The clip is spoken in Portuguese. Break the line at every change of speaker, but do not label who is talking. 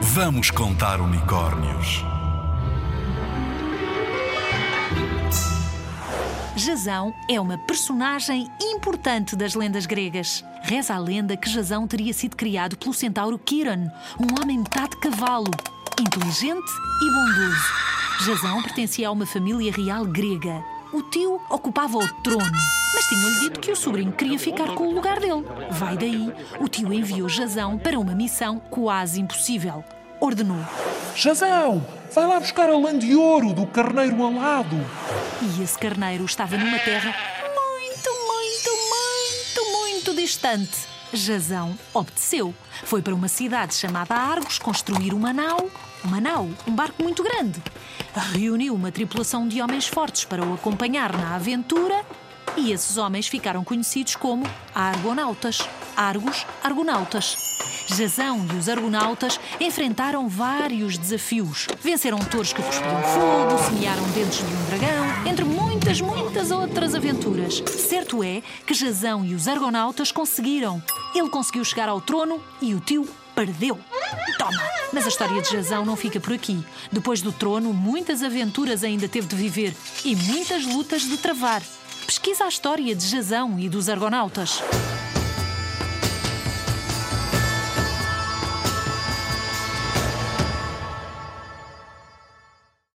Vamos contar unicórnios.
Jasão é uma personagem importante das lendas gregas. Reza a lenda que Jasão teria sido criado pelo centauro Kiron, um homem metade cavalo, inteligente e bondoso. Jasão pertencia a uma família real grega. O tio ocupava o trono, mas tinham-lhe dito que o sobrinho queria ficar com o lugar dele. Vai daí, o tio enviou Jasão para uma missão quase impossível. Ordenou.
Jazão, vai lá buscar a lã de ouro do carneiro alado.
E esse carneiro estava numa terra muito, muito, muito, muito distante. Jasão obedeceu. Foi para uma cidade chamada Argos construir uma nau. Uma nau, um barco muito grande. Reuniu uma tripulação de homens fortes para o acompanhar na aventura e esses homens ficaram conhecidos como Argonautas. Argos, Argonautas. Jasão e os Argonautas enfrentaram vários desafios. Venceram touros que cuspiam fogo, semearam dentes de um dragão, entre muitas, muitas outras aventuras. Certo é que Jasão e os Argonautas conseguiram. Ele conseguiu chegar ao trono e o tio perdeu. Toma! Mas a história de Jasão não fica por aqui. Depois do trono, muitas aventuras ainda teve de viver e muitas lutas de travar. Pesquisa a história de Jasão e dos Argonautas.